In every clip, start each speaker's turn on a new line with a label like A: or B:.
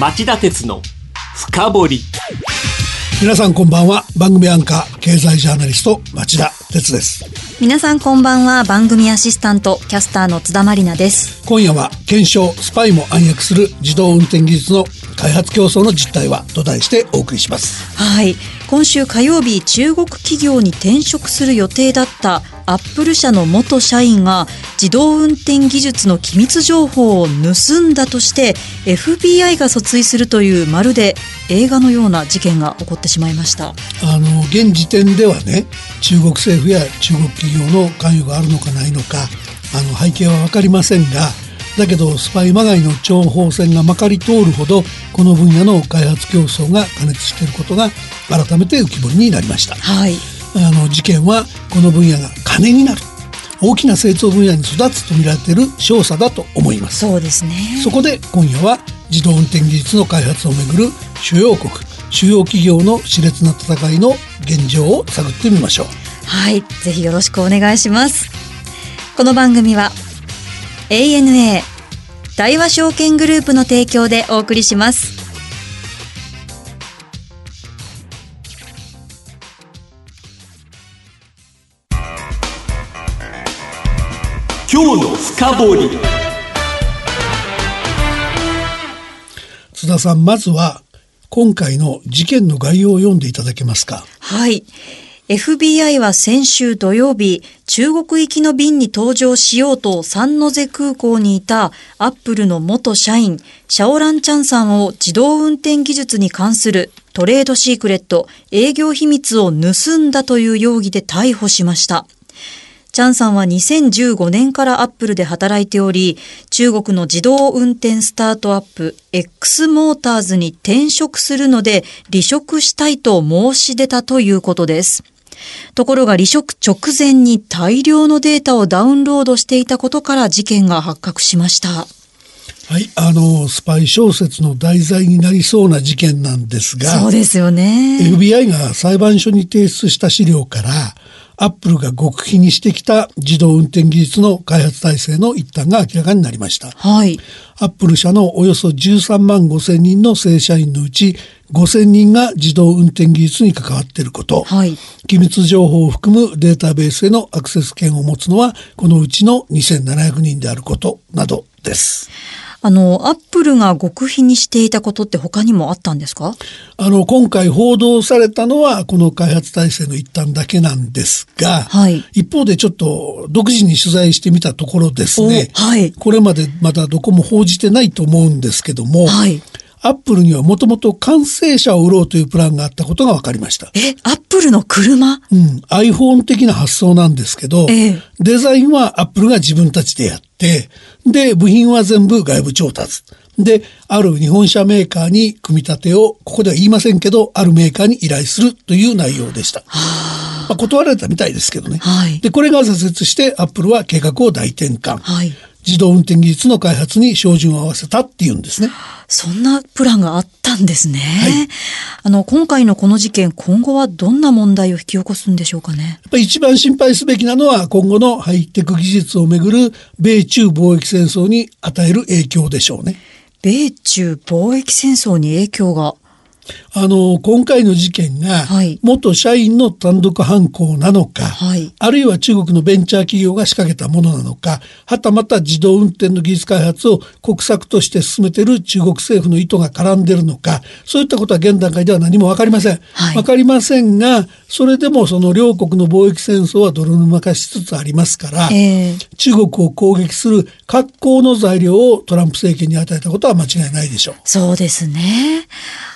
A: 町田鉄の深掘り。
B: 皆さんこんばんは。番組アンカー経済ジャーナリスト町田鉄です。
C: 皆さんこんばんは。番組アシスタントキャスターの津田まりなです。
B: 今夜は検証スパイも暗躍する自動運転技術の開発競争の実態はと題してお送りします。
C: はい今週火曜日中国企業に転職する予定だったアップル社の元社員が自動運転技術の機密情報を盗んだとして FBI が訴追するというまるで映画のような事件が起こってしまいました。あ
B: の現時点ではね中国政府や中国企業の関与があるのかないのかあの背景は分かりませんがだけどスパイまがいの諜報戦がまかり通るほどこの分野の開発競争が過熱していることが改めて浮き彫りになりました。
C: はい。
B: あの事件はこの分野が金になる。大きな成長分野に育つと見られている商社だと思います。
C: そうですね。
B: そこで今夜は自動運転技術の開発をめぐる主要国主要企業の熾烈な戦いの現状を探ってみましょう。
C: はい。ぜひよろしくお願いします。この番組は ANA 大和証券グループの提供でお送りします。
A: 今日の深掘り。
B: 津田さんまずは今回の事件の概要を読んでいただけますか？
C: はい FBI は先週土曜日、中国行きの便に搭乗しようと三ノ瀬空港にいたアップルの元社員、シャオラン・チャンさんを自動運転技術に関するトレードシークレット、営業秘密を盗んだという容疑で逮捕しました。チャンさんは2015年からアップルで働いており、中国の自動運転スタートアップ X モーターズに転職するので離職したいと申し出たということです。ところが離職直前に大量のデータをダウンロードしていたことから事件が発覚しました。は
B: い、あの、スパイ小説の題材になりそうな事件なんですが、
C: そうですよね。
B: FBI が裁判所に提出した資料から、アップルが極秘にしてきた自動運転技術の開発体制の一端が明らかになりました。
C: はい。
B: アップル社のおよそ13万5千人の正社員のうち5千人が自動運転技術に関わっていること、
C: はい、
B: 機密情報を含むデータベースへのアクセス権を持つのはこのうちの2700人であることなどです。
C: あの、アップルが極秘にしていたことって他にもあったんですか？
B: あの、今回報道されたのは、この開発体制の一端だけなんですが、
C: はい、
B: 一方でちょっと独自に取材してみたところですね、
C: はい、
B: これまでまだどこも報じてないと思うんですけども、
C: はい、
B: アップルにはもともと完成車を売ろうというプランがあったことが分かりました。
C: え、アップルの車？
B: うん。iPhone 的な発想なんですけど、
C: ええ、
B: デザインはアップルが自分たちでやって、で、部品は全部外部調達。で、ある日本車メーカーに組み立てを、ここでは言いませんけど、あるメーカーに依頼するという内容でした。まあ、断られたみたいですけどね。
C: はい、
B: で、これが挫折して、アップルは計画を大転換。
C: はい
B: 自動運転技術の開発に照準を合わせたっていうんですね。
C: そんなプランがあったんですね。
B: はい、
C: あの今回のこの事件、今後はどんな問題を引き起こすんでしょうかね。
B: やっぱり一番心配すべきなのは今後のハイテク技術をめぐる米中貿易戦争に与える影響でしょうね。
C: 米中貿易戦争に影響が
B: あの今回の事件が元社員の単独犯行なのか、
C: はい、
B: あるいは中国のベンチャー企業が仕掛けたものなのかはたまた自動運転の技術開発を国策として進めている中国政府の意図が絡んでいるのかそういったことは現段階では何も分かりません。
C: はい、
B: 分かりませんがそれでもその両国の貿易戦争は泥沼化しつつありますから、
C: えー、
B: 中国を攻撃する格好の材料をトランプ政権に与えたことは間違いないでしょう。
C: そうですね。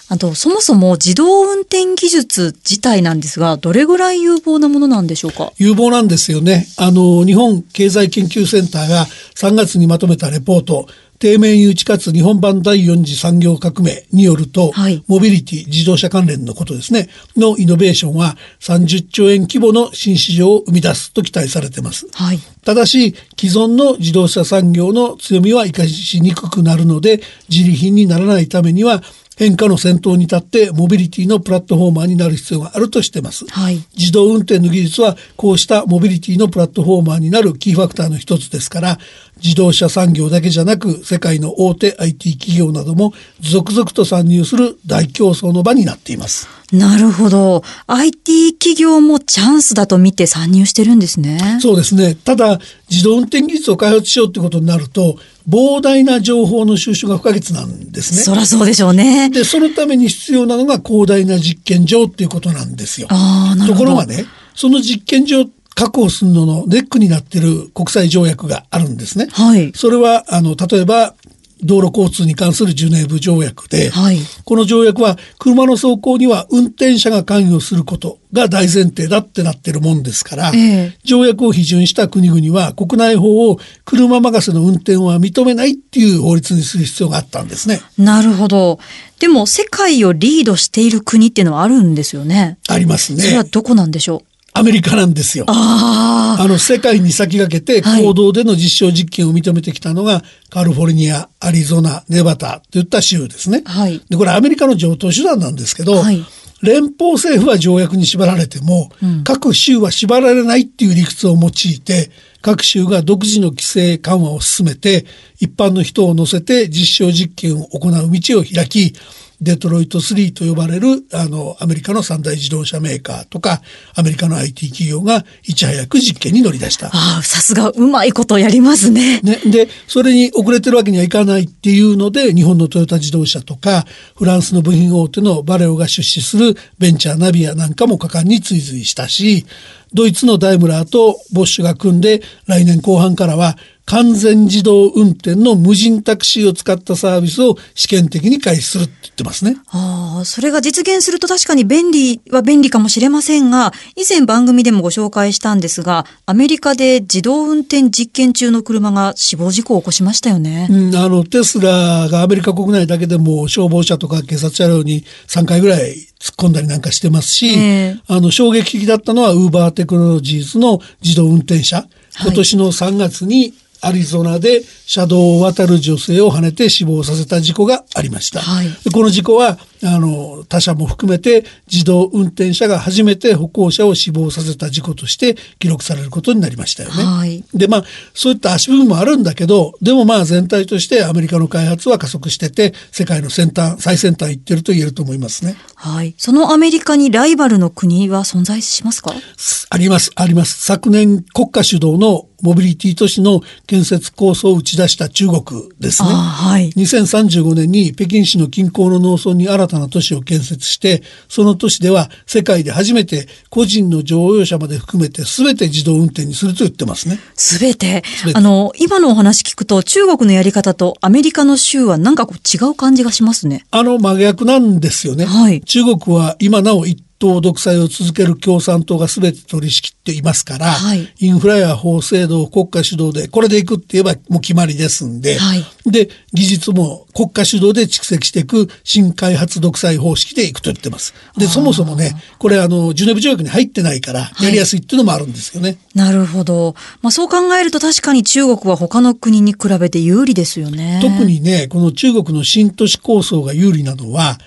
C: あと、そもそも自動運転技術自体なんですが、どれぐらい有望なものなんでしょうか？
B: 有望なんですよね。あの、日本経済研究センターが3月にまとめたレポート、低迷に打ち勝つ日本版第4次産業革命によると、
C: はい、
B: モビリティ自動車関連のことですね。のイノベーションは30兆円規模の新市場を生み出すと期待されています、
C: はい、
B: ただし既存の自動車産業の強みは生かしにくくなるので自利品にならないためには変化の先頭に立ってモビリティのプラットフォーマーになる必要があるとしてます。
C: はい。
B: 自動運転の技術はこうしたモビリティのプラットフォーマーになるキーファクターの一つですから自動車産業だけじゃなく世界の大手 IT 企業なども続々と参入する大競争の場になっています。
C: なるほど。IT 企業もチャンスだと見て参入してるんですね。
B: そうですね。ただ自動運転技術を開発しようってことになると膨大な情報の収集が不可欠なんですね。
C: そらそうでしょうね。
B: で、そのために必要なのが広大な実験場っていうことなんですよ。
C: ああ、なるほど。
B: ところがね、その実験場確保するののネックになっている国際条約があるんですね。
C: はい。
B: それは、あの、例えば、道路交通に関するジュネーブ条約で、
C: はい。
B: この条約は車の走行には運転者が関与することが大前提だってなってるもんですから、
C: ええ
B: 条約を批准した国々は国内法を車任せの運転は認めないっていう法律にする必要があったんですね。
C: なるほど。でも世界をリードしている国っていうのはあるんですよね。
B: ありますね。
C: それはどこなんでしょう？
B: アメリカなんですよ。
C: あ
B: の世界に先駆けて
C: はい
B: 行動での実証実験を認めてきたのが、カリフォルニア、アリゾナ、ネバダといった州ですね。
C: はい。
B: でこれアメリカの上等手段なんですけど、
C: はい
B: 連邦政府は条約に縛られても、各州は縛られないっていう理屈を用いて各州が独自の規制緩和を進めて一般の人を乗せて実証実験を行う道を開きデトロイト3と呼ばれるあのアメリカの三大自動車メーカーとかアメリカの IT 企業がいち早く実験に乗り出した。
C: ああ、さすがうまいことやりますね。
B: ね、でそれに遅れてるわけにはいかないっていうので日本のトヨタ自動車とかフランスの部品大手のバレオが出資するベンチャーナビアなんかも果敢に追随したしドイツのダイムラーとボッシュが組んで来年後半からは完全自動運転の無人タクシーを使ったサービスを試験的に開始するって言ってますね。
C: ああ、それが実現すると確かに便利は便利かもしれませんが、以前番組でもご紹介したんですが、アメリカで自動運転実験中の車が死亡事故を起こしましたよね。
B: うん、あのテスラがアメリカ国内だけでも消防車とか警察車両に3回ぐらい突っ込んだりなんかしてますし、
C: ええ
B: あの衝撃的だったのはウーバーテクノロジーズの自動運転車、今年の3月にアリゾナで車道を渡る女性をはねて死亡させた事故がありました。
C: はい
B: でこの事故はあの他社も含めて自動運転車が初めて歩行者を死亡させた事故として記録されることになりましたよね。
C: はい
B: でまあそういった足踏みもあるんだけどでもまあ全体としてアメリカの開発は加速してて世界の先端最先端行ってると言えると思いますね。
C: はい。そのアメリカにライバルの国は存在しますか？
B: ありますあります昨年国家主導のモビリティ都市の建設構想を打ち出した中国ですね。
C: あはい。
B: 2035年に北京市の近郊の農村に新たな都市を建設してその都市では世界で初めて個人の乗用車まで含めて全て自動運転にすると言ってますね。
C: すべて
B: 全。て
C: あの、今のお話聞くと中国のやり方とアメリカの州はなんかこう違う感じがしますね。
B: あの真逆なんですよね。
C: はい
B: 中国は今なお一党独裁を続ける共産党が全て取り仕切っていますから、
C: はい
B: インフラや法制度を国家主導でこれでいくって言えばもう決まりですんで、
C: はい
B: で技術も国家主導で蓄積していく新開発独裁方式でいくと言ってます。でそもそもねこれあのジュネーブ条約に入ってないからやりやすいっていうのもあるんですよね。
C: なるほど。まあそう考えると確かに中国は他の国に比べて有利ですよね。
B: 特にねこの中国の新都市構想が有利なのは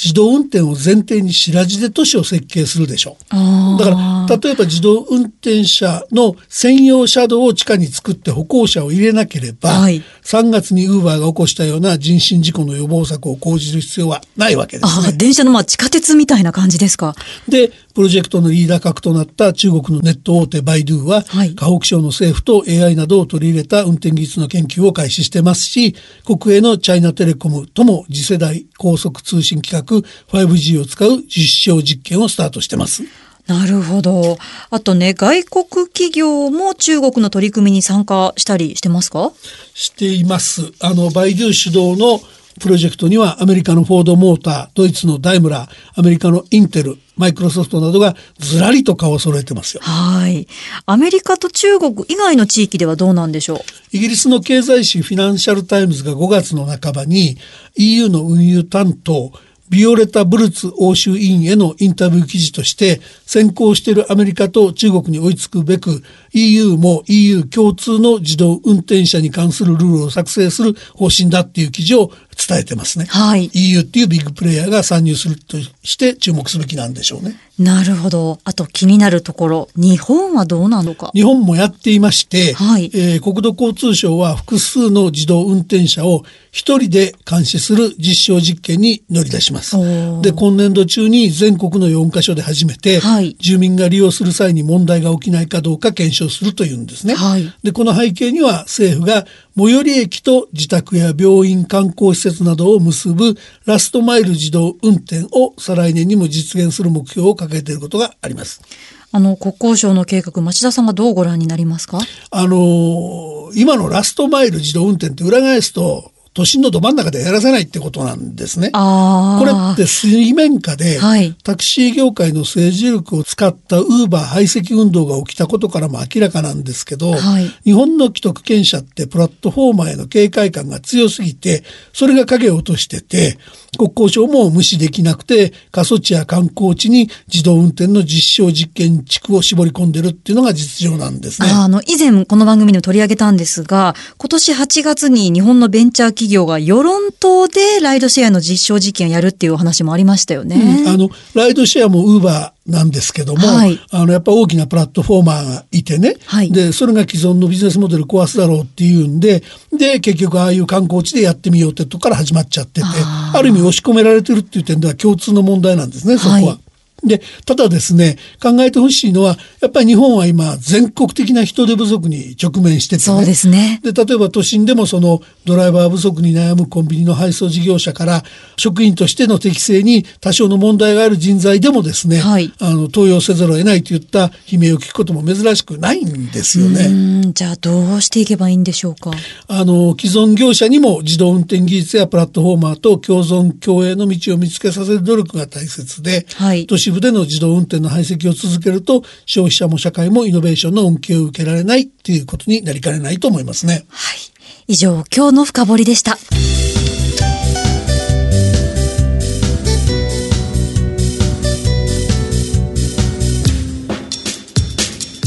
B: 自動運転を前提に白地で都市を設計するでしょ
C: あー
B: だから例えば自動運転車の専用車道を地下に作って歩行者を入れなければ、
C: はい
B: 3月にウーバーが起こしたような人身事故の予防策を講じる必要はないわけですね。
C: 電車のまあ地下鉄みたいな感じですか？
B: でプロジェクトのリーダー格となった中国のネット大手バイドゥは、
C: はい
B: 河北省の政府と AI などを取り入れた運転技術の研究を開始してますし国営のチャイナテレコムとも次世代高速通信規格 5G を使う実証実験をスタートしてます。
C: なるほど。あとね、外国企業も中国の取り組みに参加したりしてますか？
B: しています。あの、バイドゥ主導のプロジェクトにはアメリカのフォードモーター、ドイツのダイムラー、アメリカのインテル、マイクロソフトなどがずらりと顔を揃えてますよ。
C: はい。アメリカと中国以外の地域ではどうなんでしょう？
B: イギリスの経済誌フィナンシャルタイムズが5月の半ばに EU の運輸担当ビオレタ・ブルツ欧州委員へのインタビュー記事として先行しているアメリカと中国に追いつくべく EU も EU 共通の自動運転車に関するルールを作成する方針だっていう記事を伝えてますね。
C: はい
B: EU っていうビッグプレイヤーが参入するとして注目すべきなんでしょうね。
C: なるほど。あと気になるところ、日本はどうなのか。
B: 日本もやっていまして、
C: はい
B: えー国土交通省は複数の自動運転車を一人で監視する実証実験に乗り出します。で、今年度中に全国の4カ所で初めて、
C: はい
B: 住民が利用する際に問題が起きないかどうか検証するというんですね。
C: はい
B: で、この背景には政府が最寄り駅と自宅や病院、観光施設などを結ぶラストマイル自動運転を再来年にも実現する目標を掲げていることがあります。
C: あの、国交省の計画、町田さんがどうご覧になりますか？
B: あのー今のラストマイル自動運転って裏返すと都心のど真ん中でやらせないってことなんですね。これって水面下で、
C: はい
B: タクシー業界の政治力を使ったウーバー排斥運動が起きたことからも明らかなんですけど、
C: はい
B: 日本の既得権者ってプラットフォーマーへの警戒感が強すぎて、それが影を落としてて、国交省も無視できなくて、過疎地や観光地に自動運転の実証実験地区を絞り込んでるっていうのが実情なんですね。
C: ああの、以前この番組でも取り上げたんですが、今年8月に日本のベンチャー企業が世論党でライドシェアの実証実験をやるっていうお話もありましたよね。
B: うんあのライドシェアもウーバーなんですけども、
C: はい。
B: あのやっぱ大きなプラットフォーマーがいてね、
C: はい。
B: でそれが既存のビジネスモデル壊すだろうっていうんでで結局ああいう観光地でやってみようってとこから始まっちゃってて
C: あ
B: る意味押し込められてるっていう点では共通の問題なんですねそこは。
C: はい
B: でただですね考えてほしいのはやっぱり日本は今全国的な人手不足に直面してて、ね、
C: そうですね。
B: で例えば都心でもそのドライバー不足に悩むコンビニの配送事業者から職員としての適正に多少の問題がある人材でもですね、
C: はい
B: あの登用せざるを得ないといった悲鳴を聞くことも珍しくないんですよ
C: う
B: ね。
C: じゃあどうしていけばいいんでしょうか？
B: あの既存業者にも自動運転技術やプラットフォーマーと共存共栄の道を見つけさせる努力が大切で、
C: はい
B: 都市部での自動運転の排斥を続けると消費者も社会もイノベーションの恩恵を受けられないということになりかねないと思いますね。
C: はい。以上、今日の深掘りでした。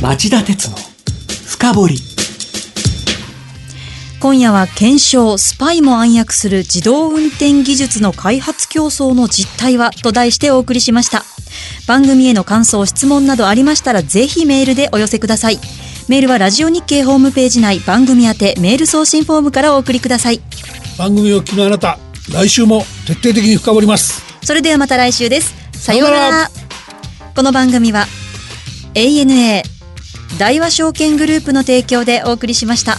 A: 町田鉄の深掘り
C: 今夜は検証スパイも暗躍する自動運転技術の開発競争の実態はと題してお送りしました。番組への感想質問などありましたらぜひメールでお寄せください。メールはラジオ日経ホームページ内番組宛てメール送信フォームからお送りください。
B: 番組を聞きのあなた来週も徹底的に深掘ります。
C: それではまた来週です。さようなら。
B: さようなら。
C: この番組は ANA 大和証券グループの提供でお送りしました